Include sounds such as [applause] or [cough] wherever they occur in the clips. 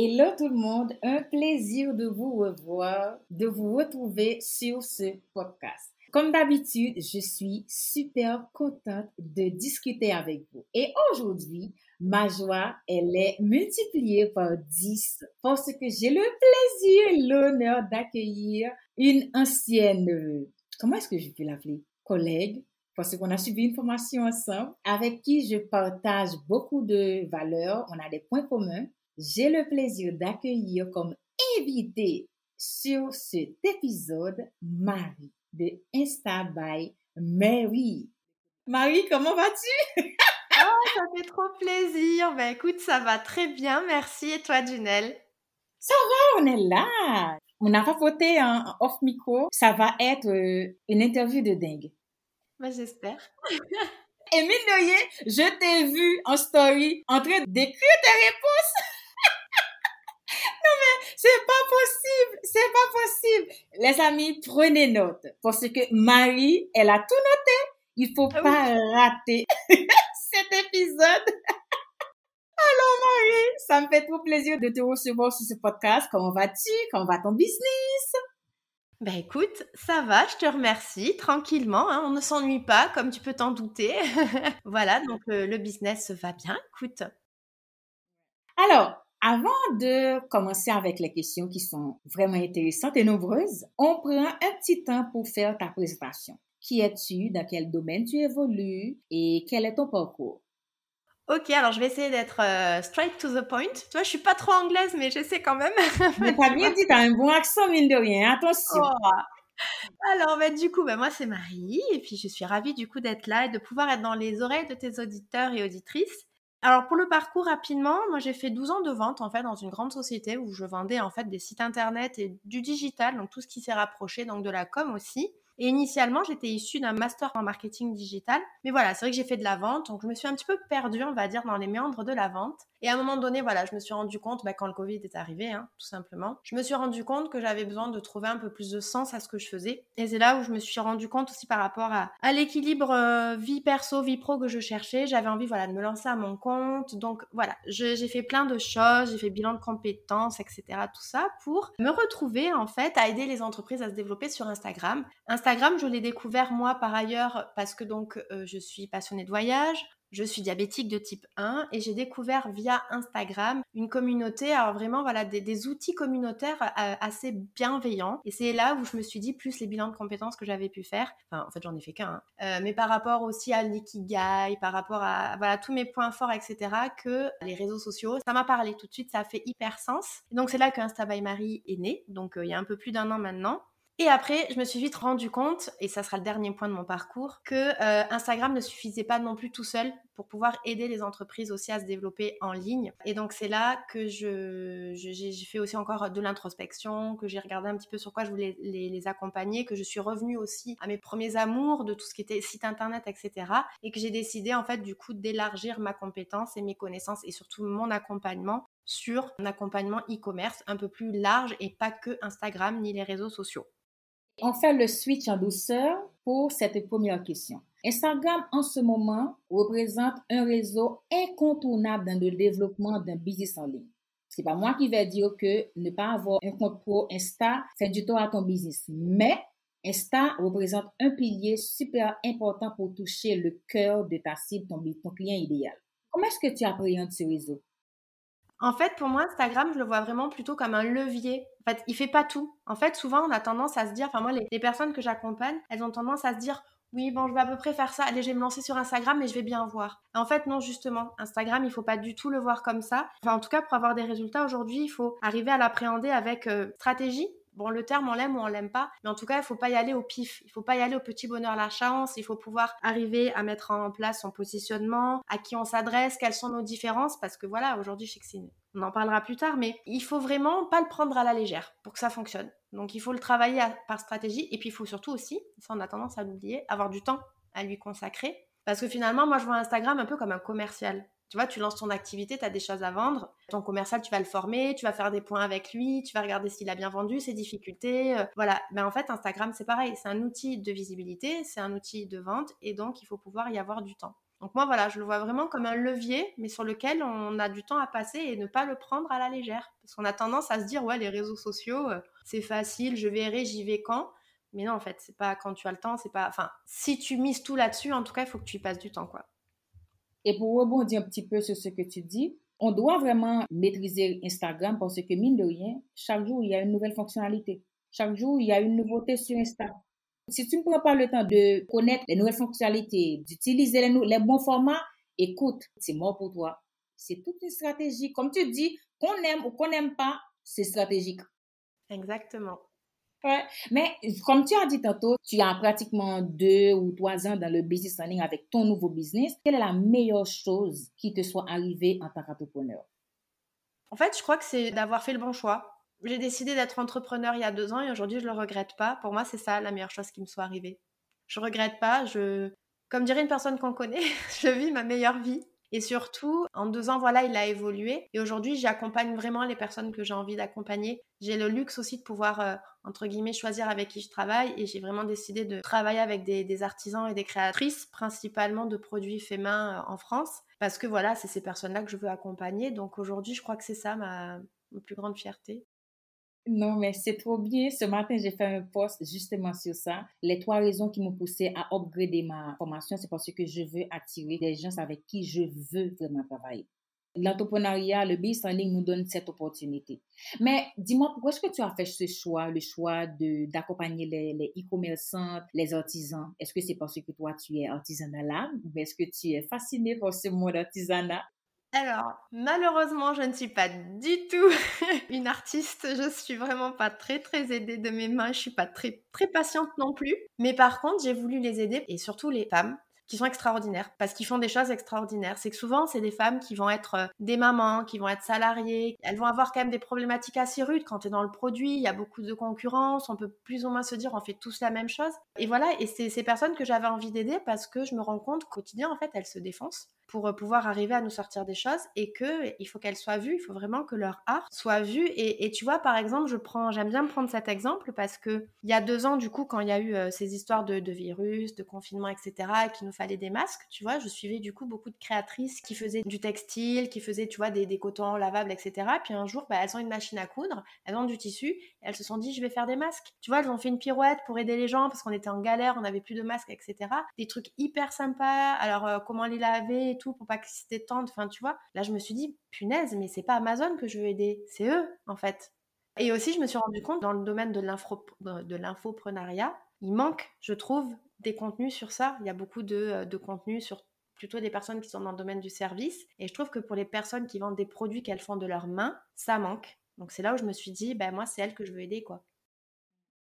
Hello tout le monde, un plaisir de vous revoir, de vous retrouver sur ce podcast. Comme d'habitude, je suis super contente de discuter avec vous. Et aujourd'hui, ma joie, elle est multipliée par 10 parce que j'ai le plaisir et l'honneur d'accueillir une ancienne, comment est-ce que je peux l'appeler? Collègue, parce qu'on a suivi une formation ensemble avec qui je partage beaucoup de valeurs, on a des points communs. J'ai le plaisir d'accueillir comme invité sur cet épisode Marie de Insta by Mary. Marie, comment vas-tu? oh, ça fait trop plaisir. Ben écoute, ça va très bien, merci. Et toi, Junelle? Ça va, on est là. On a raconté en off micro. Ça va être euh, une interview de dingue. Ben, j'espère. De rien, je t'ai vu en story en train d'écrire tes réponses. C'est pas possible, c'est pas possible. Les amis, prenez note parce que Marie, elle a tout noté. Il faut ah pas rater [laughs] cet épisode. [laughs] Alors Marie, ça me fait trop plaisir de te recevoir sur ce podcast. Comment vas-tu? Comment va ton business? Ben écoute, ça va, je te remercie, tranquillement, hein, on ne s'ennuie pas, comme tu peux t'en douter. [laughs] voilà, donc euh, le business va bien, écoute. Alors, avant de commencer avec les questions qui sont vraiment intéressantes et nombreuses, on prend un petit temps pour faire ta présentation. Qui es-tu, dans quel domaine tu évolues? Et quel est ton parcours? Ok, alors je vais essayer d'être euh, straight to the point. Tu vois, je suis pas trop anglaise, mais j'essaie quand même. [laughs] mais t'as bien dit, t'as un bon accent, mine de rien. Attention. Oh. Alors, bah, du coup, bah, moi, c'est Marie. Et puis, je suis ravie, du coup, d'être là et de pouvoir être dans les oreilles de tes auditeurs et auditrices. Alors, pour le parcours, rapidement, moi, j'ai fait 12 ans de vente, en fait, dans une grande société où je vendais, en fait, des sites internet et du digital, donc tout ce qui s'est rapproché, donc de la com aussi. Et initialement, j'étais issue d'un master en marketing digital. Mais voilà, c'est vrai que j'ai fait de la vente, donc je me suis un petit peu perdue, on va dire, dans les méandres de la vente. Et à un moment donné, voilà, je me suis rendu compte, bah, quand le Covid est arrivé, hein, tout simplement, je me suis rendu compte que j'avais besoin de trouver un peu plus de sens à ce que je faisais. Et c'est là où je me suis rendu compte aussi par rapport à, à l'équilibre euh, vie perso, vie pro que je cherchais. J'avais envie, voilà, de me lancer à mon compte. Donc voilà, j'ai fait plein de choses, j'ai fait bilan de compétences, etc. Tout ça pour me retrouver en fait à aider les entreprises à se développer sur Instagram. Instagram, je l'ai découvert moi par ailleurs parce que donc euh, je suis passionnée de voyage, je suis diabétique de type 1 et j'ai découvert via Instagram une communauté, alors vraiment voilà des, outils communautaires euh, assez bienveillants. Et c'est là où je me suis dit plus les bilans de compétences que j'avais pu faire. Enfin, en fait, j'en ai fait qu'un. Hein. Euh, mais par rapport aussi à l'ikigai, par rapport à voilà tous mes points forts, etc. Que les réseaux sociaux, ça m'a parlé tout de suite, ça a fait hyper sens. Et donc c'est là que Insta by Marie est né. Donc euh, il y a un peu plus d'un an maintenant. Et après, je me suis vite rendu compte, et ça sera le dernier point de mon parcours, que euh, Instagram ne suffisait pas non plus tout seul pour pouvoir aider les entreprises aussi à se développer en ligne. Et donc c'est là que je, j'ai fait aussi encore de l'introspection, que j'ai regardé un petit peu sur quoi je voulais les, les, accompagner, que je suis revenue aussi à mes premiers amours de tout ce qui était site internet, etc. Et que j'ai décidé en fait du coup d'élargir ma compétence et mes connaissances et surtout mon accompagnement sur un accompagnement e-commerce un peu plus large et pas que Instagram ni les réseaux sociaux. On fait le switch en douceur pour cette première question. Instagram en ce moment représente un réseau incontournable dans le développement d'un business en ligne. C'est pas moi qui vais dire que ne pas avoir un compte pro Insta fait du tort à ton business, mais Insta représente un pilier super important pour toucher le cœur de ta cible, ton, ton client idéal. Comment est-ce que tu appréhendes ce réseau? En fait, pour moi, Instagram, je le vois vraiment plutôt comme un levier. En fait, il fait pas tout. En fait, souvent, on a tendance à se dire, enfin moi, les, personnes que j'accompagne, elles ont tendance à se dire, oui, bon, je vais à peu près faire ça. Allez, je vais me lancer sur Instagram et je vais bien voir. En fait, non, justement, Instagram, il faut pas du tout le voir comme ça. Enfin, en tout cas, pour avoir des résultats aujourd'hui, il faut arriver à l'appréhender avec euh, stratégie, Bon, le terme, on l'aime ou on l'aime pas, mais en tout cas, il faut pas y aller au pif. Il faut pas y aller au petit bonheur, la chance. Il faut pouvoir arriver à mettre en place son positionnement, à qui on s'adresse, quelles sont nos différences, parce que voilà, aujourd'hui, je sais on en parlera plus tard, mais il faut vraiment pas le prendre à la légère pour que ça fonctionne. Donc, il faut le travailler par stratégie, et puis il faut surtout aussi, ça on a tendance à l'oublier, avoir du temps à lui consacrer. Parce que finalement, moi, je vois Instagram un peu comme un commercial. Tu vois, tu lances ton activité, tu as des choses à vendre. Ton commercial, tu vas le former, tu vas faire des points avec lui, tu vas regarder s'il a bien vendu, ses difficultés. Euh, voilà. Mais en fait, Instagram, c'est pareil. C'est un outil de visibilité, c'est un outil de vente et donc il faut pouvoir y avoir du temps. Donc moi, voilà, je le vois vraiment comme un levier, mais sur lequel on a du temps à passer et ne pas le prendre à la légère. Parce qu'on a tendance à se dire, ouais, les réseaux sociaux, euh, c'est facile, je verrai, j'y vais quand? Mais non, en fait, c'est pas quand tu as le temps, c'est pas. Enfin, si tu mises tout là-dessus, en tout cas, il faut que tu y passes du temps, quoi. Et pour rebondir un petit peu sur ce que tu dis, on doit vraiment maîtriser Instagram parce que, mine de rien, chaque jour, il y a une nouvelle fonctionnalité. Chaque jour, il y a une nouveauté sur Instagram. Si tu ne prends pas le temps de connaître les nouvelles fonctionnalités, d'utiliser les, les, bons formats, écoute, c'est mort pour toi. C'est toute une stratégie. Comme tu dis, qu'on aime ou qu'on n'aime pas, c'est stratégique. Exactement. Ouais. Mais comme tu as dit tantôt, tu as pratiquement deux ou trois ans dans le business en ligne avec ton nouveau business. Quelle est la meilleure chose qui te soit arrivée en tant qu'entrepreneur? En fait, je crois que c'est d'avoir fait le bon choix. J'ai décidé d'être entrepreneur il y a deux ans et aujourd'hui, je le regrette pas. Pour moi, c'est ça la meilleure chose qui me soit arrivée. Je regrette pas. Je, comme dirait une personne qu'on connaît, [laughs] je vis ma meilleure vie. Et surtout, en deux ans, voilà, il a évolué. Et aujourd'hui, j'accompagne vraiment les personnes que j'ai envie d'accompagner. J'ai le luxe aussi de pouvoir, euh, entre guillemets, choisir avec qui je travaille. Et j'ai vraiment décidé de travailler avec des, artisans et des créatrices, principalement de produits faits main euh, en France. Parce que voilà, c'est ces personnes-là que je veux accompagner. Donc aujourd'hui, je crois que c'est ça ma plus grande fierté. Non, mais c'est trop bien. Ce matin, j'ai fait un post justement sur ça. Les trois raisons qui m'ont poussé à upgrader ma formation, c'est parce que je veux attirer des gens avec qui je veux vraiment travailler. L'entrepreneuriat, le business en ligne nous donne cette opportunité. Mais dis-moi, pourquoi est-ce que tu as fait ce choix, le choix d'accompagner les e-commerçants, les, artisans? Est-ce que c'est parce que toi, tu es artisan à l'âme ou est-ce que tu es fasciné par ce monde artisanat? Alors, malheureusement, je ne suis pas du tout [laughs] une artiste. Je suis vraiment pas très très aidée de mes mains. Je suis pas très très patiente non plus. Mais par contre, j'ai voulu les aider et surtout les femmes qui sont extraordinaires parce qu'ils font des choses extraordinaires. C'est que souvent, c'est des femmes qui vont être euh, des mamans, qui vont être salariées. Elles vont avoir quand même des problématiques assez rudes quand tu es dans le produit. Il y a beaucoup de concurrence. On peut plus ou moins se dire on fait tous la même chose. Et voilà, et c'est ces personnes que j'avais envie d'aider parce que je me rends compte qu'au quotidien, en fait, elles se défoncent pour euh, pouvoir arriver à nous sortir des choses et que il faut qu'elles soient vues, il faut vraiment que leur art soit vu. Et, tu vois, par exemple, je prends, j'aime bien prendre cet exemple parce que il y a deux ans, du coup, quand il y a eu euh, ces histoires de, virus, de confinement, etc., et qu'il nous fallait des masques, tu vois, je suivais du coup beaucoup de créatrices qui faisaient du textile, qui faisaient, tu vois, des, des cotons lavables, etc. Puis un jour, bah, elles ont une machine à coudre, elles ont du tissu, et elles se sont dit, je vais faire des masques. Tu vois, elles ont fait une pirouette pour aider les gens parce qu'on était en galère, on n'avait plus de masques, etc. Des trucs hyper sympas. Alors, euh, comment les laver tout pour pas qu'ils se détendent. Enfin, tu vois, là, je me suis dit, punaise, mais c'est pas Amazon que je veux aider, c'est eux, en fait. Et aussi, je me suis rendu compte, dans le domaine de l'infoprenariat, il manque, je trouve, des contenus sur ça. Il y a beaucoup de, euh, de contenus sur plutôt des personnes qui sont dans le domaine du service. Et je trouve que pour les personnes qui vendent des produits qu'elles font de leurs mains, ça manque. Donc c'est là où je me suis dit, ben moi, c'est elle que je veux aider, quoi.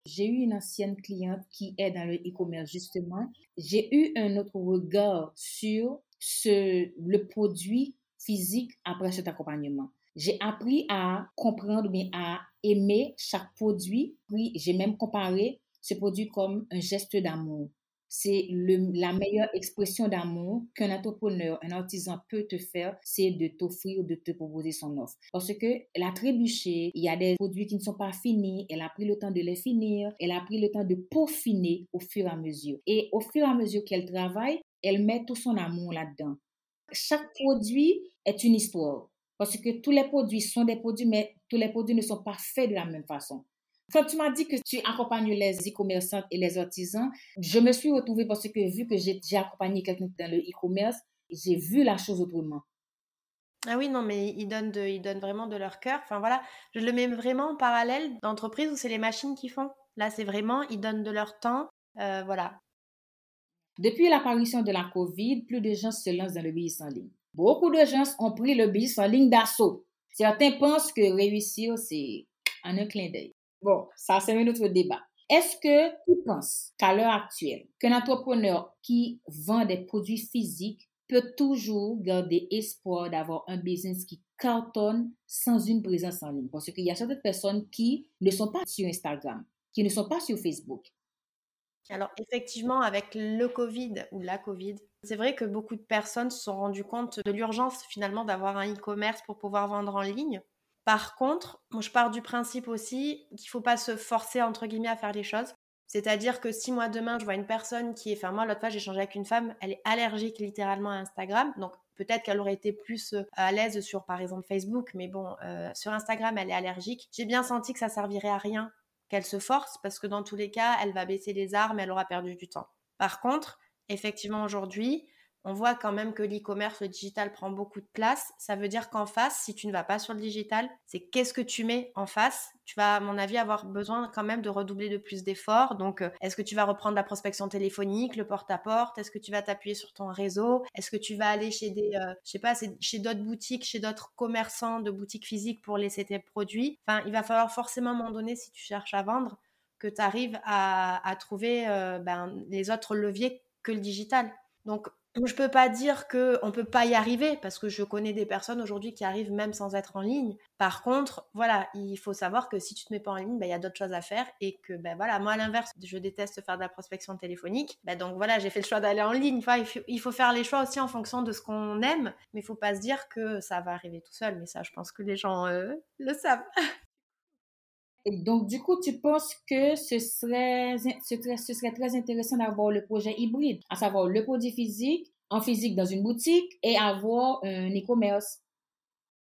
J'ai eu une ancienne cliente qui est dans le e-commerce justement. J'ai eu un autre regard sur ce, le produit physique après cet accompagnement. J'ai appris à comprendre, mais à aimer chaque produit. Puis j'ai même comparé ce produit comme un geste d'amour c'est la meilleure expression d'amour qu'un entrepreneur, un artisan peut te faire, c'est de t'offrir, de te proposer son offre. Parce que elle a trébuché, il y a des produits qui ne sont pas finis, elle a pris le temps de les finir, elle a pris le temps de peaufiner au fur et à mesure. Et au fur et à mesure qu'elle travaille, elle met tout son amour là-dedans. Chaque produit est une histoire. Parce que tous les produits sont des produits, mais tous les produits ne sont pas faits de la même façon. Quand tu m'as dit que tu accompagnes les e-commerçants et les artisans, je me suis retrouvée parce que vu que j'ai accompagné quelqu'un dans le e-commerce, j'ai vu la chose autrement. Ah oui, non, mais ils donnent, de, ils donnent vraiment de leur cœur. Enfin voilà, je le mets vraiment en parallèle d'entreprises où c'est les machines qui font. Là, c'est vraiment, ils donnent de leur temps. Euh, voilà. Depuis l'apparition de la COVID, plus de gens se lancent dans le business en ligne. Beaucoup de gens ont pris le business en ligne d'assaut. Certains pensent que réussir, c'est en un clin d'œil. Bon, ça, c'est un autre débat. Est-ce que tu penses qu'à l'heure actuelle, qu'un entrepreneur qui vend des produits physiques peut toujours garder espoir d'avoir un business qui cartonne sans une présence en ligne? Parce qu'il y a certaines personnes qui ne sont pas sur Instagram, qui ne sont pas sur Facebook. Alors effectivement, avec le Covid ou la Covid, c'est vrai que beaucoup de personnes se sont rendues compte de l'urgence finalement d'avoir un e-commerce pour pouvoir vendre en ligne. Par contre, moi, je pars du principe aussi qu'il ne faut pas se forcer, entre guillemets, à faire les choses. C'est-à-dire que si moi, demain, je vois une personne qui est... Enfin, moi, l'autre fois, j'ai échangé avec une femme, elle est allergique littéralement à Instagram. Donc, peut-être qu'elle aurait été plus euh, à l'aise sur, par exemple, Facebook. Mais bon, euh, sur Instagram, elle est allergique. J'ai bien senti que ça servirait à rien qu'elle se force parce que dans tous les cas, elle va baisser les armes elle aura perdu du temps. Par contre, effectivement, aujourd'hui, on voit quand même que l'e-commerce, le digital prend beaucoup de place. Ça veut dire qu'en face, si tu ne vas pas sur le digital, c'est qu'est-ce que tu mets en face? Tu vas, à mon avis, avoir besoin quand même de redoubler de plus d'efforts. Donc, euh, est-ce que tu vas reprendre la prospection téléphonique, le porte-à-porte? Est-ce que tu vas t'appuyer sur ton réseau? Est-ce que tu vas aller chez des, euh, je sais pas, chez d'autres boutiques, chez d'autres commerçants de boutiques physiques pour laisser tes produits? Enfin, il va falloir forcément à un moment donné, si tu cherches à vendre, que tu arrives à, trouver euh, ben, les autres leviers que le digital. Donc, je peux pas dire que on peut pas y arriver parce que je connais des personnes aujourd'hui qui arrivent même sans être en ligne. Par contre, voilà, il faut savoir que si tu te mets pas en ligne, bah, il y a d'autres choses à faire et que ben voilà, moi à l'inverse, je déteste faire de la prospection téléphonique. Ben donc voilà, j'ai fait le choix d'aller en ligne. Enfin, il, faut, faire les choix aussi en fonction de ce qu'on aime, mais il faut pas se dire que ça va arriver tout seul. Mais ça, je pense que les gens euh, le savent. [laughs] Donc, du coup, tu penses que ce serait, ce serait très intéressant d'avoir le projet hybride, à savoir le produit physique, en physique dans une boutique et avoir un e-commerce?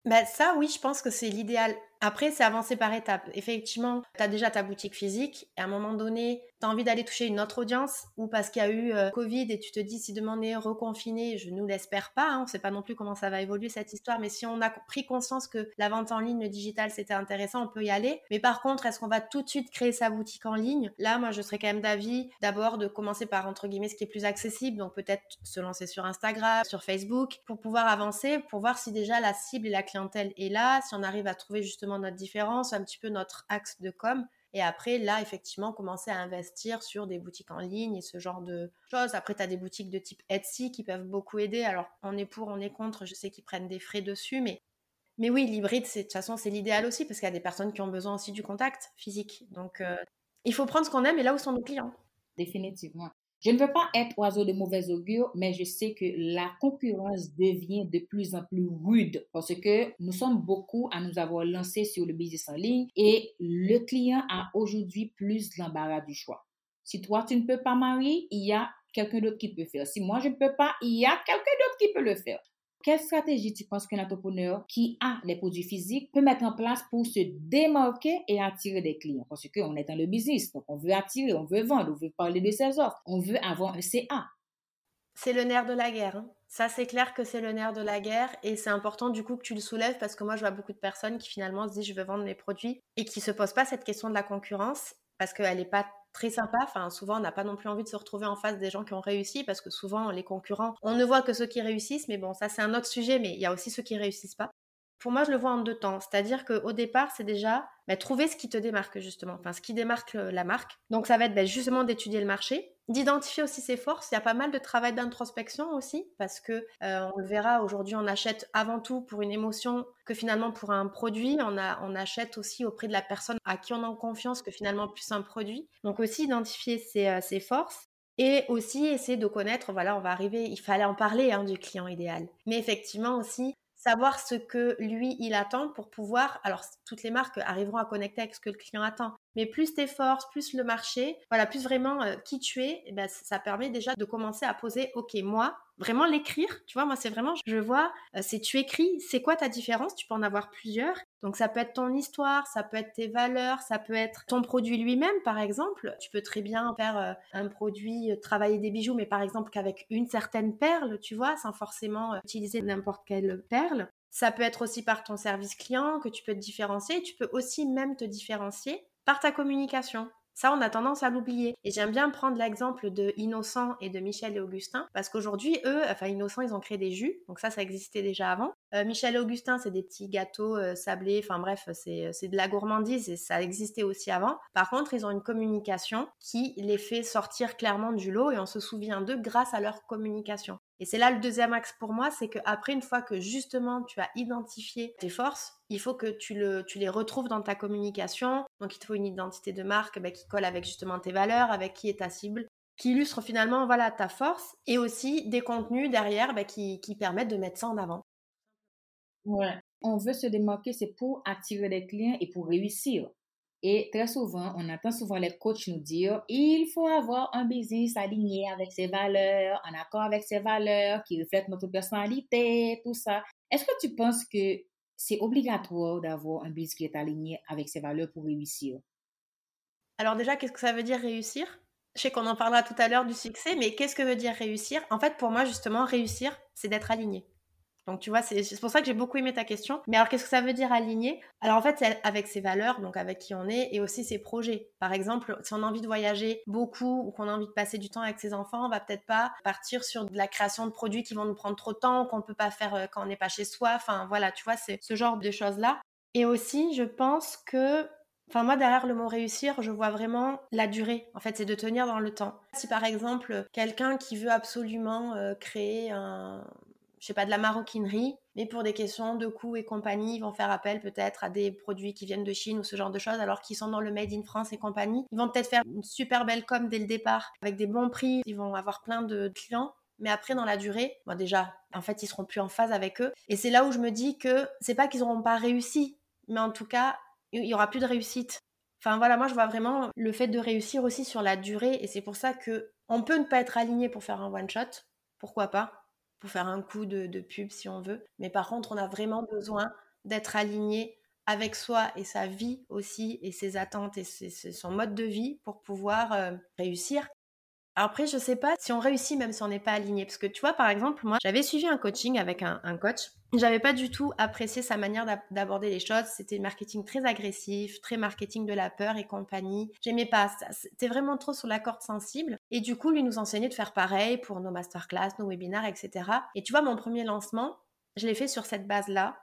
Ben ça, oui, je pense que c'est l'idéal. Après, c'est avancer par étapes. Effectivement, tu as déjà ta boutique physique et à un moment donné, tu as envie d'aller toucher une autre audience ou parce qu'il y a eu euh, Covid et tu te dis si demain on est reconfiné, je nous l'espère pas, hein, on ne sait pas non plus comment ça va évoluer cette histoire, mais si on a pris conscience que la vente en ligne, le digital, c'était intéressant, on peut y aller. Mais par contre, est-ce qu'on va tout de suite créer sa boutique en ligne? Là, moi, je serais quand même d'avis d'abord de commencer par, entre guillemets, ce qui est plus accessible, donc peut-être se lancer sur Instagram, sur Facebook, pour pouvoir avancer, pour voir si déjà la cible et la clientèle est là, si on arrive à trouver justement notre différence, un petit peu notre axe de com. Et après, là, effectivement, commencer à investir sur des boutiques en ligne et ce genre de choses. Après, tu as des boutiques de type Etsy qui peuvent beaucoup aider. Alors, on est pour, on est contre. Je sais qu'ils prennent des frais dessus, mais, mais oui, l'hybride, de toute façon, c'est l'idéal aussi parce qu'il y a des personnes qui ont besoin aussi du contact physique. Donc, euh, il faut prendre ce qu'on aime et là où sont nos clients. Définitivement. Je ne veux pas être oiseau de mauvais augure, mais je sais que la concurrence devient de plus en plus rude parce que nous sommes beaucoup à nous avoir lancés sur le business en ligne et le client a aujourd'hui plus l'embarras du choix. Si toi, tu ne peux pas marier, il y a quelqu'un d'autre qui peut faire. Si moi, je ne peux pas, il y a quelqu'un d'autre qui peut le faire. Quelle stratégie tu penses qu'un entrepreneur qui a les produits physiques peut mettre en place pour se démarquer et attirer des clients? Parce qu'on est dans le business, donc on veut attirer, on veut vendre, on veut parler de ses offres, on veut avoir un CA. C'est le nerf de la guerre. Hein. Ça, c'est clair que c'est le nerf de la guerre et c'est important du coup que tu le soulèves parce que moi, je vois beaucoup de personnes qui finalement se disent je veux vendre mes produits et qui se posent pas cette question de la concurrence parce qu'elle n'est pas très sympa. Souvent, on n'a pas non plus envie de se retrouver en face des gens qui ont réussi parce que souvent, les concurrents, on ne voit que ceux qui réussissent. Mais bon, ça, c'est un autre sujet, mais il y a aussi ceux qui réussissent pas. Pour moi, je le vois en deux temps. C'est-à-dire qu'au départ, c'est déjà bah, trouver ce qui te démarque, justement. Enfin, ce qui démarque la marque. Donc, ça va être bah, justement d'étudier le marché, d'identifier aussi ses forces. Il y a pas mal de travail d'introspection aussi, parce que euh, on le verra aujourd'hui, on achète avant tout pour une émotion que finalement pour un produit. On, on achète aussi auprès de la personne à qui on a confiance que finalement plus un produit. Donc aussi identifier ses, euh, forces. Et aussi essayer de connaître, voilà, on va arriver, il fallait en parler hein, du client idéal. Mais effectivement aussi, savoir ce que lui, il attend pour pouvoir, alors toutes les marques arriveront à connecter avec ce que le client attend, mais plus tes forces, plus le marché, voilà, plus vraiment euh, qui tu es, eh ben, ça permet déjà de commencer à poser, ok, moi, vraiment l'écrire, tu vois, moi c'est vraiment, je vois, euh, c'est tu écris, c'est quoi ta différence, tu peux en avoir plusieurs, donc ça peut être ton histoire, ça peut être tes valeurs, ça peut être ton produit lui-même, par exemple, tu peux très bien faire euh, un produit, travailler des bijoux, mais par exemple qu'avec une certaine perle, tu vois, sans forcément utiliser n'importe quelle perle. Ça peut être aussi par ton service client que tu peux te différencier. Tu peux aussi même te différencier par ta communication. Ça, on a tendance à l'oublier. Et j'aime bien prendre l'exemple de Innocent et de Michel et Augustin, parce qu'aujourd'hui, eux, enfin Innocent, ils ont créé des jus, donc ça, ça existait déjà avant. Euh, Michel et Augustin, c'est des petits gâteaux euh, sablés, enfin bref, c'est de la gourmandise et ça existait aussi avant. Par contre, ils ont une communication qui les fait sortir clairement du lot et on se souvient d'eux grâce à leur communication. Et c'est là le deuxième axe pour moi, c'est qu'après, une fois que justement tu as identifié tes forces, il faut que tu, le, tu les retrouves dans ta communication. Donc il te faut une identité de marque bah, qui colle avec justement tes valeurs, avec qui est ta cible, qui illustre finalement voilà ta force et aussi des contenus derrière bah, qui, qui permettent de mettre ça en avant. Ouais. On veut se démarquer, c'est pour attirer des clients et pour réussir. Et très souvent, on entend souvent les coachs nous dire, il faut avoir un business aligné avec ses valeurs, en accord avec ses valeurs, qui reflète notre personnalité, tout ça. Est-ce que tu penses que c'est obligatoire d'avoir un business qui est aligné avec ses valeurs pour réussir? Alors déjà, qu'est-ce que ça veut dire réussir? Je sais qu'on en parlera tout à l'heure du succès, mais qu'est-ce que veut dire réussir? En fait, pour moi, justement, réussir, c'est d'être aligné. Donc tu vois, c'est pour ça que j'ai beaucoup aimé ta question. Mais alors qu'est-ce que ça veut dire aligner? Alors en fait, c'est avec ses valeurs, donc avec qui on est, et aussi ses projets. Par exemple, si on a envie de voyager beaucoup ou qu'on a envie de passer du temps avec ses enfants, on va peut-être pas partir sur la création de produits qui vont nous prendre trop de temps, qu'on peut pas faire euh, quand on n'est pas chez soi. Enfin voilà, tu vois, c'est ce genre de choses-là. Et aussi, je pense que Enfin, moi, derrière le mot réussir, je vois vraiment la durée. En fait, c'est de tenir dans le temps. Si par exemple, quelqu'un qui veut absolument euh, créer un, je sais pas, de la maroquinerie, mais pour des questions de coûts et compagnie, ils vont faire appel peut-être à des produits qui viennent de Chine ou ce genre de choses, alors qu'ils sont dans le Made in France et compagnie. Ils vont peut-être faire une super belle com dès le départ, avec des bons prix, ils vont avoir plein de clients. Mais après, dans la durée, bon, déjà, en fait, ils seront plus en phase avec eux. Et c'est là où je me dis que c'est pas qu'ils n'auront pas réussi, mais en tout cas, il y aura plus de réussite. Enfin voilà, moi je vois vraiment le fait de réussir aussi sur la durée et c'est pour ça que on peut ne pas être aligné pour faire un one shot, pourquoi pas? Pour faire un coup de, pub si on veut. Mais par contre, on a vraiment besoin d'être aligné avec soi et sa vie aussi, et ses attentes et son mode de vie pour pouvoir euh, réussir. Après, je sais pas si on réussit même si on n'est pas aligné. Parce que tu vois, par exemple, moi, j'avais suivi un coaching avec un, un coach. J'avais pas du tout apprécié sa manière d'aborder les choses. C'était marketing très agressif, très marketing de la peur et compagnie. J'aimais pas. C'était vraiment trop sur la corde sensible. Et du coup, lui nous enseignait de faire pareil pour nos masterclass, nos webinaires, etc. Et tu vois, mon premier lancement, je l'ai fait sur cette base-là.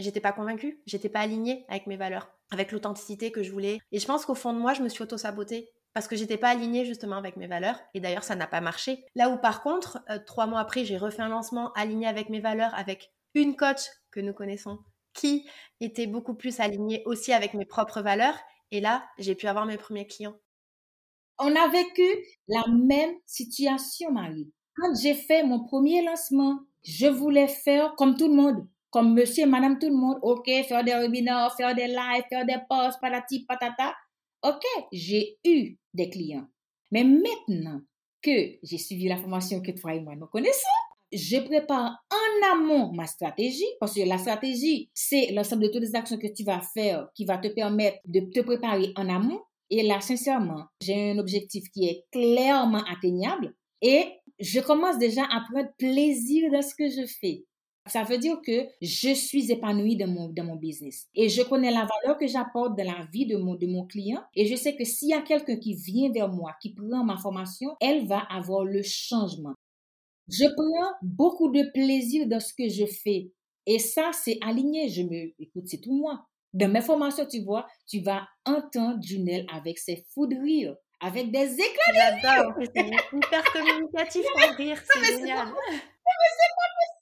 J'étais pas convaincue. J'étais pas alignée avec mes valeurs, avec l'authenticité que je voulais. Et je pense qu'au fond de moi, je me suis auto-sabotée parce que j'étais pas alignée justement avec mes valeurs et d'ailleurs ça n'a pas marché. Là où par contre, euh, trois mois après, j'ai refait un lancement aligné avec mes valeurs, avec une coach que nous connaissons qui était beaucoup plus alignée aussi avec mes propres valeurs et là, j'ai pu avoir mes premiers clients. On a vécu la même situation, Marie. Quand j'ai fait mon premier lancement, je voulais faire comme tout le monde, comme monsieur et madame tout le monde. OK, faire des webinaires, faire des lives, faire des posts, patati patata. OK, j'ai eu des clients. Mais maintenant que j'ai suivi la formation que toi et moi nous connaissons, je prépare en amont ma stratégie, parce que la stratégie, c'est l'ensemble de toutes les actions que tu vas faire qui va te permettre de te préparer en amont. Et là, sincèrement, j'ai un objectif qui est clairement atteignable et je commence déjà à prendre plaisir dans ce que je fais. Ça veut dire que je suis épanouie dans mon, dans mon business. Et je connais la valeur que j'apporte dans la vie de mon, de mon client. Et je sais que s'il y a quelqu'un qui vient vers moi, qui prend ma formation, elle va avoir le changement. Je prends beaucoup de plaisir dans ce que je fais. Et ça, c'est aligné. Je me, écoute, c'est tout moi. Dans mes formations, tu vois, tu vas entendre Junelle avec ses fous de rire, avec des éclats de J'adore. C'est hyper communicatif pour rire. C'est génial. Mais c'est pas possible.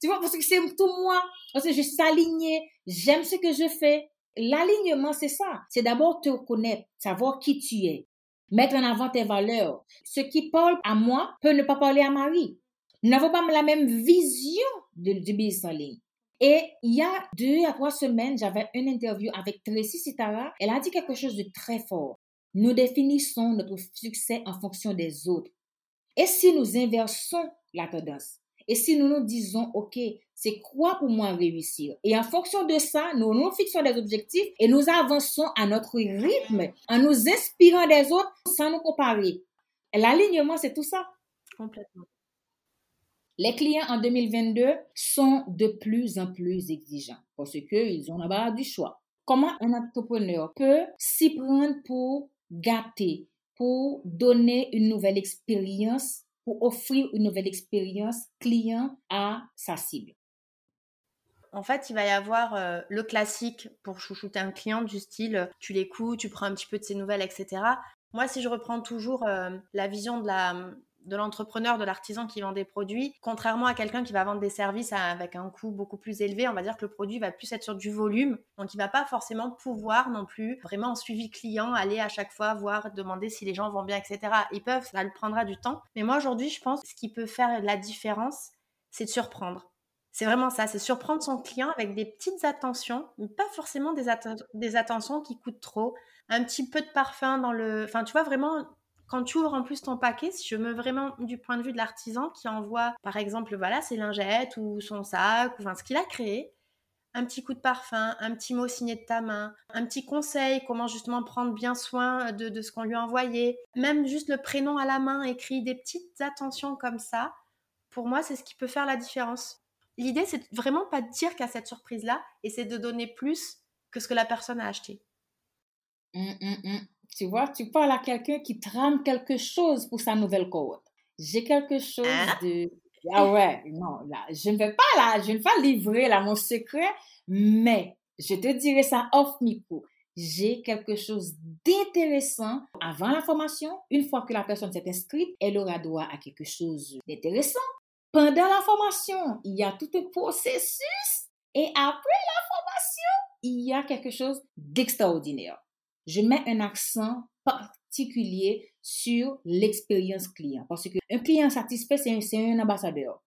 Tu vois, parce que c'est tout moi. Parce que je suis alignée. J'aime ce que je fais. L'alignement, c'est ça. C'est d'abord te reconnaître, savoir qui tu es. Mettre en avant tes valeurs. Ce qui parle à moi peut ne pas parler à Marie. Nous n'avons pas la même vision du business en ligne. Et il y a deux à trois semaines, j'avais une interview avec Tracy Sitara. Elle a dit quelque chose de très fort. Nous définissons notre succès en fonction des autres. Et si nous inversons la tendance? Et si nous nous disons, OK, c'est quoi pour moi réussir? Et en fonction de ça, nous nous fixons des objectifs et nous avançons à notre rythme en nous inspirant des autres sans nous comparer. L'alignement, c'est tout ça. Complètement. Les clients en 2022 sont de plus en plus exigeants parce qu'ils ont la barre du choix. Comment un entrepreneur peut s'y prendre pour gâter, pour donner une nouvelle expérience, offrir une nouvelle expérience client à sa cible. En fait, il va y avoir euh, le classique pour chouchouter un client du style euh, tu l'écoutes, tu prends un petit peu de ses nouvelles, etc. Moi, si je reprends toujours euh, la vision de la, de l'entrepreneur, de l'artisan qui vend des produits, contrairement à quelqu'un qui va vendre des services avec un coût beaucoup plus élevé, on va dire que le produit va plus être sur du volume, donc il va pas forcément pouvoir non plus vraiment en suivi client aller à chaque fois voir, demander si les gens vont bien, etc. Ils peuvent, ça le prendra du temps. Mais moi aujourd'hui, je pense que ce qui peut faire la différence, c'est de surprendre. C'est vraiment ça, c'est surprendre son client avec des petites attentions, mais pas forcément des, des attentions qui coûtent trop. Un petit peu de parfum dans le... Enfin, tu vois, vraiment quand tu ouvres en plus ton paquet, si je me vraiment du point de vue de l'artisan qui envoie, par exemple, voilà, ses lingettes ou son sac, ou enfin, ce qu'il a créé, un petit coup de parfum, un petit mot signé de ta main, un petit conseil, comment justement prendre bien soin de, de ce qu'on lui a envoyé, même juste le prénom à la main écrit, des petites attentions comme ça, pour moi, c'est ce qui peut faire la différence. L'idée, c'est vraiment pas de dire qu'à cette surprise-là, et c'est de donner plus que ce que la personne a acheté. Hum, hum, hum. Tu vois, tu parles à quelqu'un qui trame quelque chose pour sa nouvelle cohorte. J'ai quelque chose hein? de... Ah ouais, non, là, je ne vais pas là, je ne vais pas livrer là mon secret, mais je te dirai ça off micro. J'ai quelque chose d'intéressant avant la formation. Une fois que la personne s'est inscrite, elle aura droit à quelque chose d'intéressant. Pendant la formation, il y a tout un processus. Et après la formation, il y a quelque chose d'extraordinaire je mets un accent particulier sur l'expérience client. Parce qu'un client satisfait, c'est un, ambassadeur.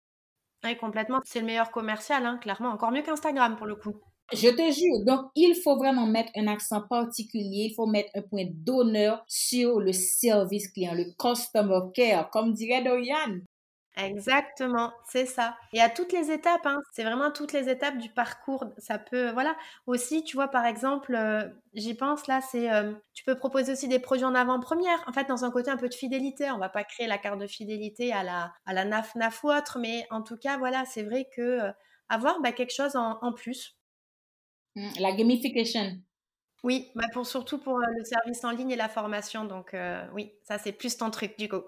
Oui, complètement. C'est le meilleur commercial, hein, clairement. Encore mieux qu'Instagram, pour le coup. Je te jure. Donc, il faut vraiment mettre un accent particulier. Il faut mettre un point d'honneur sur le service client, le customer care, comme dirait Dorian. Exactement, c'est ça. Et à toutes les étapes, hein, c'est vraiment toutes les étapes du parcours. Ça peut, voilà. Aussi, tu vois, par exemple, euh, j'y pense là, c'est, euh, tu peux proposer aussi des produits en avant-première. En fait, dans un côté un peu de fidélité. On va pas créer la carte de fidélité à la, à la NAF, NAF ou autre, mais en tout cas, voilà, c'est vrai que euh, avoir bah, quelque chose en, en plus. Mmh, la gamification. Oui, bah pour, surtout pour le service en ligne et la formation. Donc, oui, ça, c'est plus ton truc, du coup.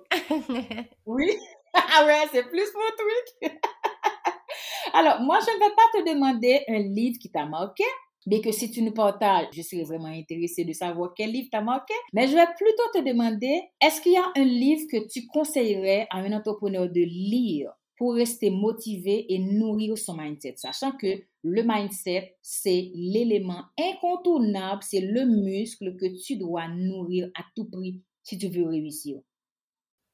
oui. [laughs] [laughs] ah ouais, c'est plus mon truc. [laughs] Alors, moi, je ne vais pas te demander un livre qui t'a marqué, mais que si tu nous partages, je serais vraiment intéressée de savoir quel livre t'a marqué. Mais je vais plutôt te demander, est-ce qu'il y a un livre que tu conseillerais à un entrepreneur de lire pour rester motivé et nourrir son mindset, sachant que le mindset, c'est l'élément incontournable, c'est le muscle que tu dois nourrir à tout prix si tu veux réussir.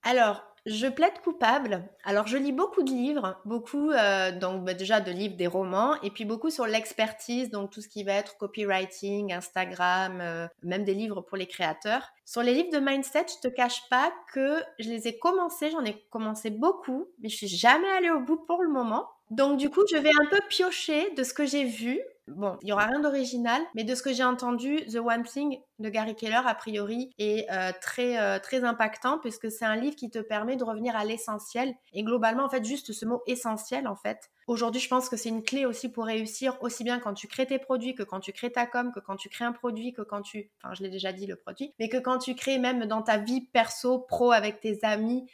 Alors, je plaide coupable. Alors, je lis beaucoup de livres, beaucoup, euh, donc bah, déjà de livres, des romans, et puis beaucoup sur l'expertise, donc tout ce qui va être copywriting, Instagram, euh, même des livres pour les créateurs. Sur les livres de mindset, je te cache pas que je les ai commencés, j'en ai commencé beaucoup, mais je suis jamais allée au bout pour le moment. Donc du coup, je vais un peu piocher de ce que j'ai vu. Bon, il y aura rien d'original, mais de ce que j'ai entendu, The One Thing de Gary Keller a priori est euh, très euh, très impactant puisque c'est un livre qui te permet de revenir à l'essentiel et globalement en fait juste ce mot essentiel en fait. Aujourd'hui, je pense que c'est une clé aussi pour réussir aussi bien quand tu crées tes produits que quand tu crées ta com, que quand tu crées un produit, que quand tu enfin, je l'ai déjà dit le produit, mais que quand tu crées même dans ta vie perso, pro avec tes amis,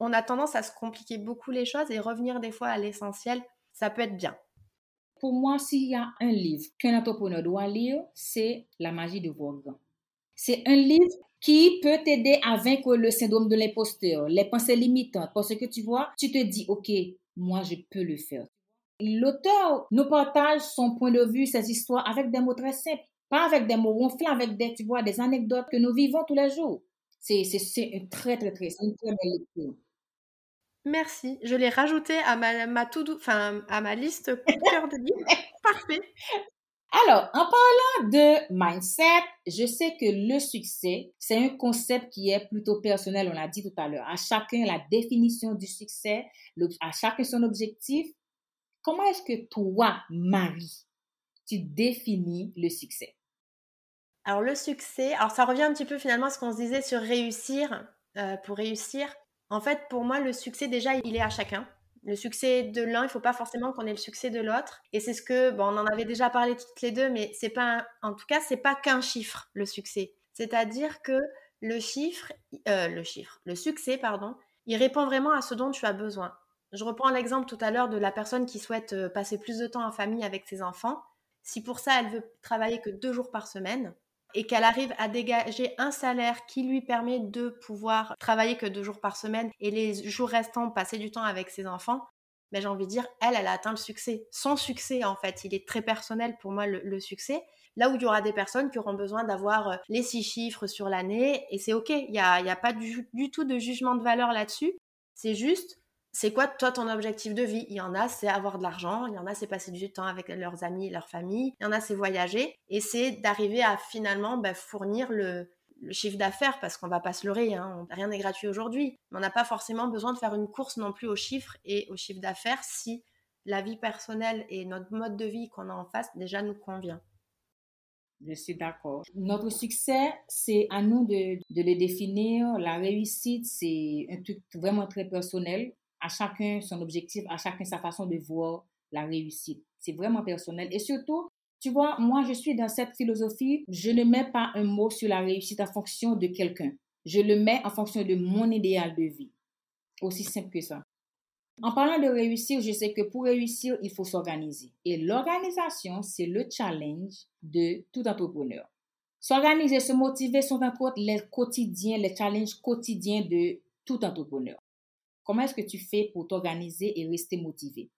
on a tendance à se compliquer beaucoup les choses et revenir des fois à l'essentiel, ça peut être bien. Pour moi, s'il y a un livre qu'un entrepreneur doit lire, c'est La magie de Vogue. C'est un livre qui peut t'aider à vaincre le syndrome de l'imposteur, les pensées limitantes, parce que tu vois, tu te dis, OK, moi, je peux le faire. L'auteur nous partage son point de vue, ses histoires avec des mots très simples, pas avec des mots ronflants, avec des, tu des anecdotes que nous vivons tous les jours. C'est, c'est, très, très, très, une très belle lecture. Merci. Je l'ai rajouté à ma, ma, enfin, à ma liste cœur de livres. [laughs] Parfait. Alors, en parlant de mindset, je sais que le succès, c'est un concept qui est plutôt personnel, on l'a dit tout à l'heure. À chacun la définition du succès, à chacun son objectif. Comment est-ce que toi, Marie, tu définis le succès? Alors, le succès, alors ça revient un petit peu finalement à ce qu'on se disait sur réussir. Euh, pour réussir, en fait, pour moi, le succès, déjà, il est à chacun. Le succès de l'un, il ne faut pas forcément qu'on ait le succès de l'autre. Et c'est ce que, bon, on en avait déjà parlé toutes les deux, mais c'est pas, en tout cas, c'est pas qu'un chiffre, le succès. C'est-à-dire que le chiffre, euh, le chiffre, le succès, pardon, il répond vraiment à ce dont tu as besoin. Je reprends l'exemple tout à l'heure de la personne qui souhaite euh, passer plus de temps en famille avec ses enfants. Si pour ça, elle veut travailler que deux jours par semaine et qu'elle arrive à dégager un salaire qui lui permet de pouvoir travailler que deux jours par semaine et les jours restants passer du temps avec ses enfants, mais ben, j'ai envie de dire, elle, elle a atteint le succès. Son succès, en fait, il est très personnel pour moi, le succès. Là où il y aura des personnes qui auront besoin d'avoir euh, les six chiffres sur l'année, et c'est OK, il n'y a, a, pas du, tout de jugement de valeur là-dessus. C'est juste, c'est quoi toi ton objectif de vie? Il y en a, c'est avoir de l'argent, il y en a, c'est passer du temps avec leurs amis, leur famille, il y en a, c'est voyager, et c'est d'arriver à finalement bah, fournir le, chiffre d'affaires, parce qu'on va pas se leurrer, hein, rien n'est gratuit aujourd'hui. On n'a pas forcément besoin de faire une course non plus aux chiffres et au chiffre d'affaires si la vie personnelle et notre mode de vie qu'on a en face déjà nous convient. Je suis d'accord. Notre succès, c'est à nous de, de, le définir. La réussite, c'est un truc vraiment très personnel. À chacun son objectif, à chacun sa façon de voir la réussite. C'est vraiment personnel. Et surtout, tu vois, moi, je suis dans cette philosophie, je ne mets pas un mot sur la réussite en fonction de quelqu'un. Je le mets en fonction de mon idéal de vie. Aussi simple que ça. En parlant de réussir, je sais que pour réussir, il faut s'organiser. Et l'organisation, c'est le challenge de tout entrepreneur. S'organiser, se motiver sont entre autres les quotidiens, les challenges quotidiens de tout entrepreneur. Comment est-ce que tu fais pour t'organiser et rester motivé?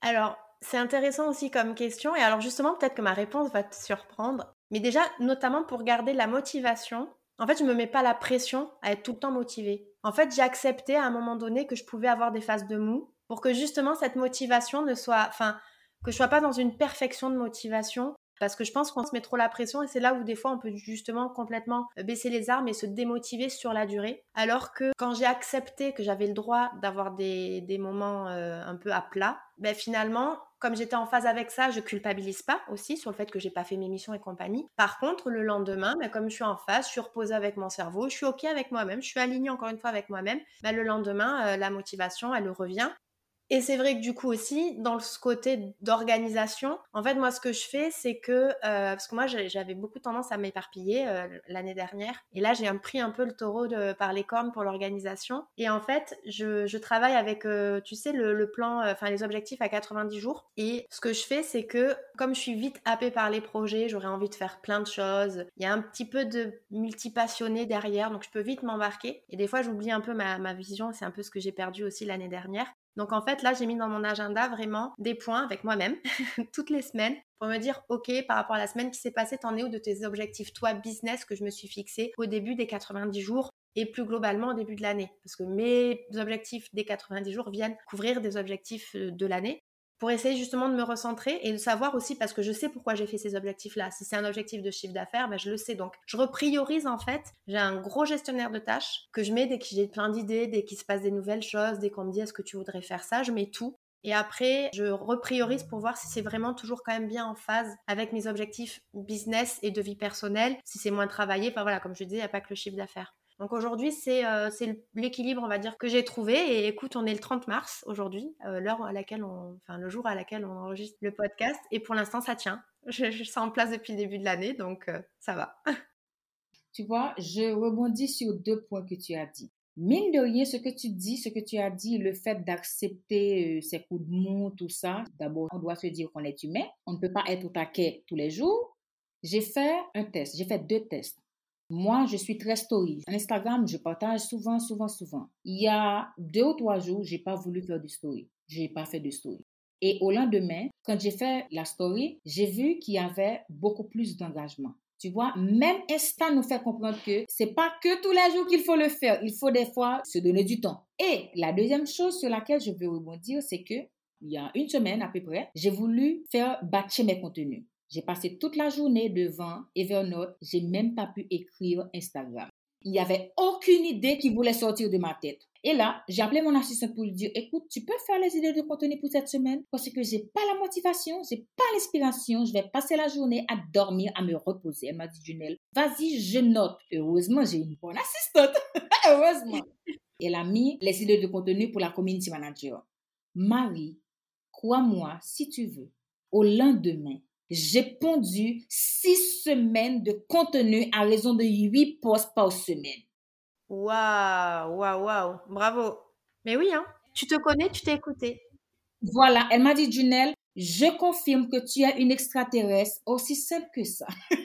Alors, c'est intéressant aussi comme question. Et alors justement, peut-être que ma réponse va te surprendre. Mais déjà, notamment pour garder la motivation, en fait, je ne me mets pas la pression à être tout le temps motivée. En fait, j'ai accepté à un moment donné que je pouvais avoir des phases de mou pour que justement cette motivation ne soit, enfin, que je sois pas dans une perfection de motivation. Parce que je pense qu'on se met trop la pression et c'est là où des fois on peut justement complètement baisser les armes et se démotiver sur la durée. Alors que quand j'ai accepté que j'avais le droit d'avoir des, moments euh, un peu à plat, ben finalement comme j'étais en phase avec ça, je culpabilise pas aussi sur le fait que j'ai pas fait mes missions et compagnie. Par contre, le lendemain, bah, comme je suis en phase, je suis reposée avec mon cerveau, je suis ok avec moi-même, je suis alignée encore une fois avec moi-même. Bah, le lendemain, euh, la motivation, elle revient et c'est vrai que du coup aussi, dans ce côté d'organisation, en fait, moi, ce que je fais, c'est que, euh, parce que moi, j'avais beaucoup tendance à m'éparpiller euh, l'année dernière, et là, j'ai pris un peu le taureau de, par les cornes pour l'organisation. Et en fait, je, je travaille avec, euh, tu sais, le, le plan, enfin, les objectifs à 90 jours. Et ce que je fais, c'est que, comme je suis vite happée par les projets, j'aurais envie de faire plein de choses. Il y a un petit peu de multipassionné derrière, donc je peux vite m'embarquer. Et des fois, j'oublie un peu ma, ma vision, c'est un peu ce que j'ai perdu aussi l'année dernière. Donc en fait, là, j'ai mis dans mon agenda vraiment des points avec moi-même [laughs] toutes les semaines pour me dire, OK, par rapport à la semaine qui s'est passée, t'en es où de tes objectifs, toi, business, que je me suis fixé au début des 90 jours et plus globalement au début de l'année? Parce que mes objectifs des 90 jours viennent couvrir des objectifs euh, de l'année pour essayer justement de me recentrer et de savoir aussi parce que je sais pourquoi j'ai fait ces objectifs-là. Si c'est un objectif de chiffre d'affaires, ben je le sais. Donc, je repriorise en fait. J'ai un gros gestionnaire de tâches que je mets dès que j'ai plein d'idées, dès qu'il se passe des nouvelles choses, dès qu'on me dit est-ce que tu voudrais faire ça, je mets tout. Et après, je repriorise pour voir si c'est vraiment toujours quand même bien en phase avec mes objectifs business et de vie personnelle, si c'est moins travaillé. Enfin voilà, comme je disais, il n'y a pas que le chiffre d'affaires. Donc aujourd'hui, c'est euh, l'équilibre, on va dire, que j'ai trouvé. Et écoute, on est le 30 mars aujourd'hui, euh, l'heure à laquelle enfin le jour à laquelle on enregistre le podcast. Et pour l'instant, ça tient. [laughs] Je, je suis en place depuis le début de l'année, donc euh, ça va. [laughs] tu vois, je rebondis sur deux points que tu as dit. Mine de rien, ce que tu dis, ce que tu as dit, le fait d'accepter ces coups de mou, tout ça, d'abord, on doit se dire qu'on est humain. On ne peut pas être au taquet tous les jours. J'ai fait un test, j'ai fait deux tests. Moi, je suis très story. Instagram, je partage souvent, souvent, souvent. Il y a deux ou trois jours, j'ai pas voulu faire de story. J'ai pas fait de story. Et au lendemain, quand j'ai fait la story, j'ai vu qu'il y avait beaucoup plus d'engagement. Tu vois, même Insta nous fait comprendre que c'est pas que tous les jours qu'il faut le faire. Il faut des fois se donner du temps. Et la deuxième chose sur laquelle je veux rebondir, c'est que il y a une semaine à peu près, j'ai voulu faire batcher mes contenus. J'ai passé toute la journée devant Evernote. J'ai même pas pu écrire Instagram. Il n'y avait aucune idée qui voulait sortir de ma tête. Et là, j'ai appelé mon assistant pour lui dire, écoute, tu peux faire les idées de contenu pour cette semaine? Parce que j'ai pas la motivation, j'ai pas l'inspiration, je vais passer la journée à dormir, à me reposer. Elle m'a dit, Junelle, vas-y, je note. Heureusement, j'ai une bonne assistante. [laughs] Heureusement. Elle a mis les idées de contenu pour la community manager. Marie, crois-moi, si tu veux, au lendemain, j'ai pondu six semaines de contenu à raison de huit posts par semaine. Waouh, waouh, waouh. Bravo. Mais oui, hein. Tu te connais, tu t'es écouté. Voilà, elle m'a dit, Junelle, je confirme que tu es une extraterrestre aussi simple que ça. [laughs] je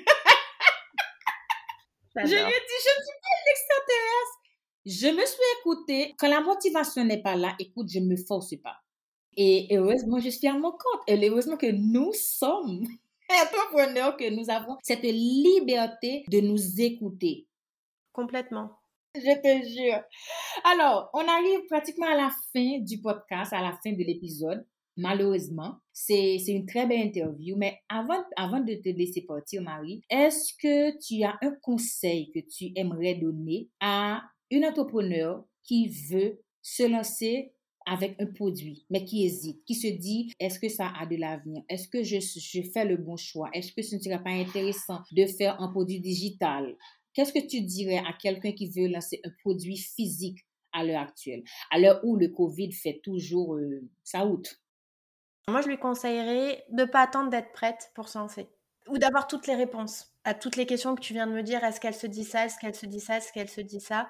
lui ai dit, je ne suis pas une extraterrestre. Je me suis écoutée. Quand la motivation n'est pas là, écoute, je ne me force pas. Et heureusement, je suis à mon compte. Et heureusement que nous sommes [laughs] entrepreneurs, que nous avons cette liberté de nous écouter. Complètement. Je te jure. Alors, on arrive pratiquement à la fin du podcast, à la fin de l'épisode. Malheureusement, c'est une très belle interview, mais avant, avant de te laisser partir, Marie, est-ce que tu as un conseil que tu aimerais donner à une entrepreneur qui veut se lancer avec un produit, mais qui hésite, qui se dit, est-ce que ça a de l'avenir? Est-ce que je, fais le bon choix? Est-ce que ce ne serait pas intéressant de faire un produit digital? Qu'est-ce que tu dirais à quelqu'un qui veut lancer un produit physique à l'heure actuelle, à l'heure où le Covid fait toujours euh, sa route? Moi, je lui conseillerais de ne pas attendre d'être prête pour se lancer ou d'avoir toutes les réponses à toutes les questions que tu viens de me dire. Est-ce qu'elle se dit ça? Est-ce qu'elle se dit ça? Est-ce qu'elle se dit ça?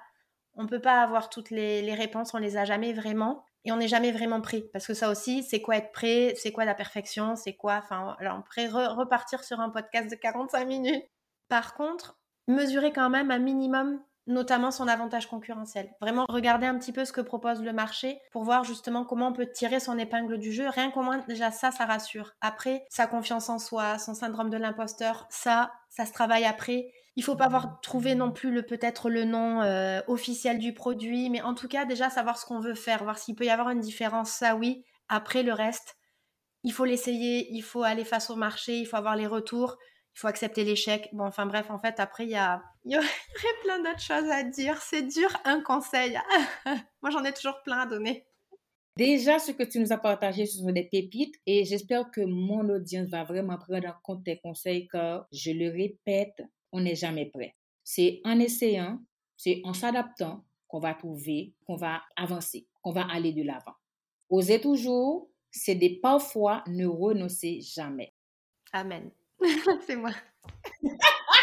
On ne peut pas avoir toutes les, réponses, on les a jamais vraiment et on n'est jamais vraiment prêt. Parce que ça aussi, c'est quoi être prêt C'est quoi la perfection C'est quoi Enfin, on pourrait repartir sur un podcast de 45 minutes. Par contre, mesurer quand même un minimum notamment son avantage concurrentiel. Vraiment regarder un petit peu ce que propose le marché pour voir justement comment on peut tirer son épingle du jeu. Rien qu'au moins déjà ça, ça rassure. Après, sa confiance en soi, son syndrome de l'imposteur, ça, ça se travaille après. Il faut pas avoir trouvé non plus le peut-être le nom euh, officiel du produit, mais en tout cas déjà savoir ce qu'on veut faire, voir s'il peut y avoir une différence. Ça oui. Après le reste, il faut l'essayer, il faut aller face au marché, il faut avoir les retours il faut accepter l'échec. Bon, enfin bref, en fait, après, il y, a, [laughs] y aurait plein d'autres choses à dire. C'est dur, un conseil. [laughs] Moi, j'en ai toujours plein à donner. Déjà, ce que tu nous as partagé, ce sont des pépites et j'espère que mon audience va vraiment prendre en compte tes conseils car, je le répète, on n'est jamais prêt. C'est en essayant, c'est en s'adaptant qu'on va trouver, qu'on va avancer, qu'on va aller de l'avant. Osez toujours, c'est des parfois ne renoncer jamais. Amen. [laughs] C'est moi. [laughs]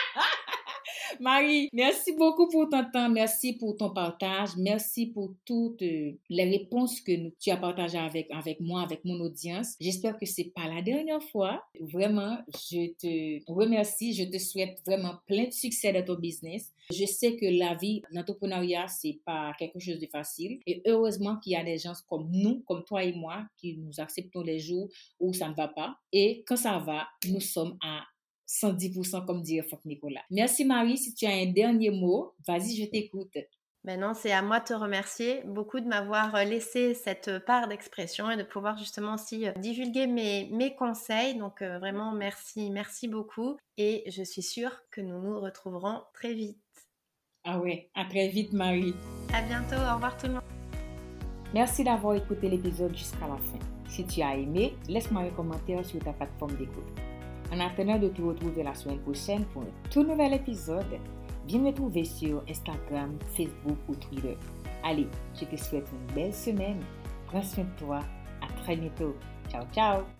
Marie, merci beaucoup pour ton temps, merci pour ton partage, merci pour toutes euh, les réponses que tu as partagées avec, avec moi, avec mon audience. J'espère que c'est pas la dernière fois. Vraiment, je te remercie, je te souhaite vraiment plein de succès dans ton business. Je sais que la vie, l'entrepreneuriat, c'est pas quelque chose de facile et heureusement qu'il y a des gens comme nous, comme toi et moi, qui nous acceptons les jours où ça ne va pas et quand ça va, nous sommes à 110% comme dirait Franck Nicolas. Merci Marie, si tu as un dernier mot, vas-y, je t'écoute. Maintenant, c'est à moi de te remercier beaucoup de m'avoir euh, laissé cette part d'expression et de pouvoir justement aussi euh, divulguer mes, mes conseils. Donc euh, vraiment, merci, merci beaucoup. Et je suis sûre que nous nous retrouverons très vite. Ah ouais, à très vite Marie. À bientôt, au revoir tout le monde. Merci d'avoir écouté l'épisode jusqu'à la fin. Si tu as aimé, laisse-moi un commentaire sur ta plateforme d'écoute. En attendant de te retrouver la semaine prochaine pour un tout nouvel épisode, viens me trouver sur Instagram, Facebook ou Twitter. Allez, je te souhaite une belle semaine. Prends soin de toi. À très bientôt. Ciao, ciao.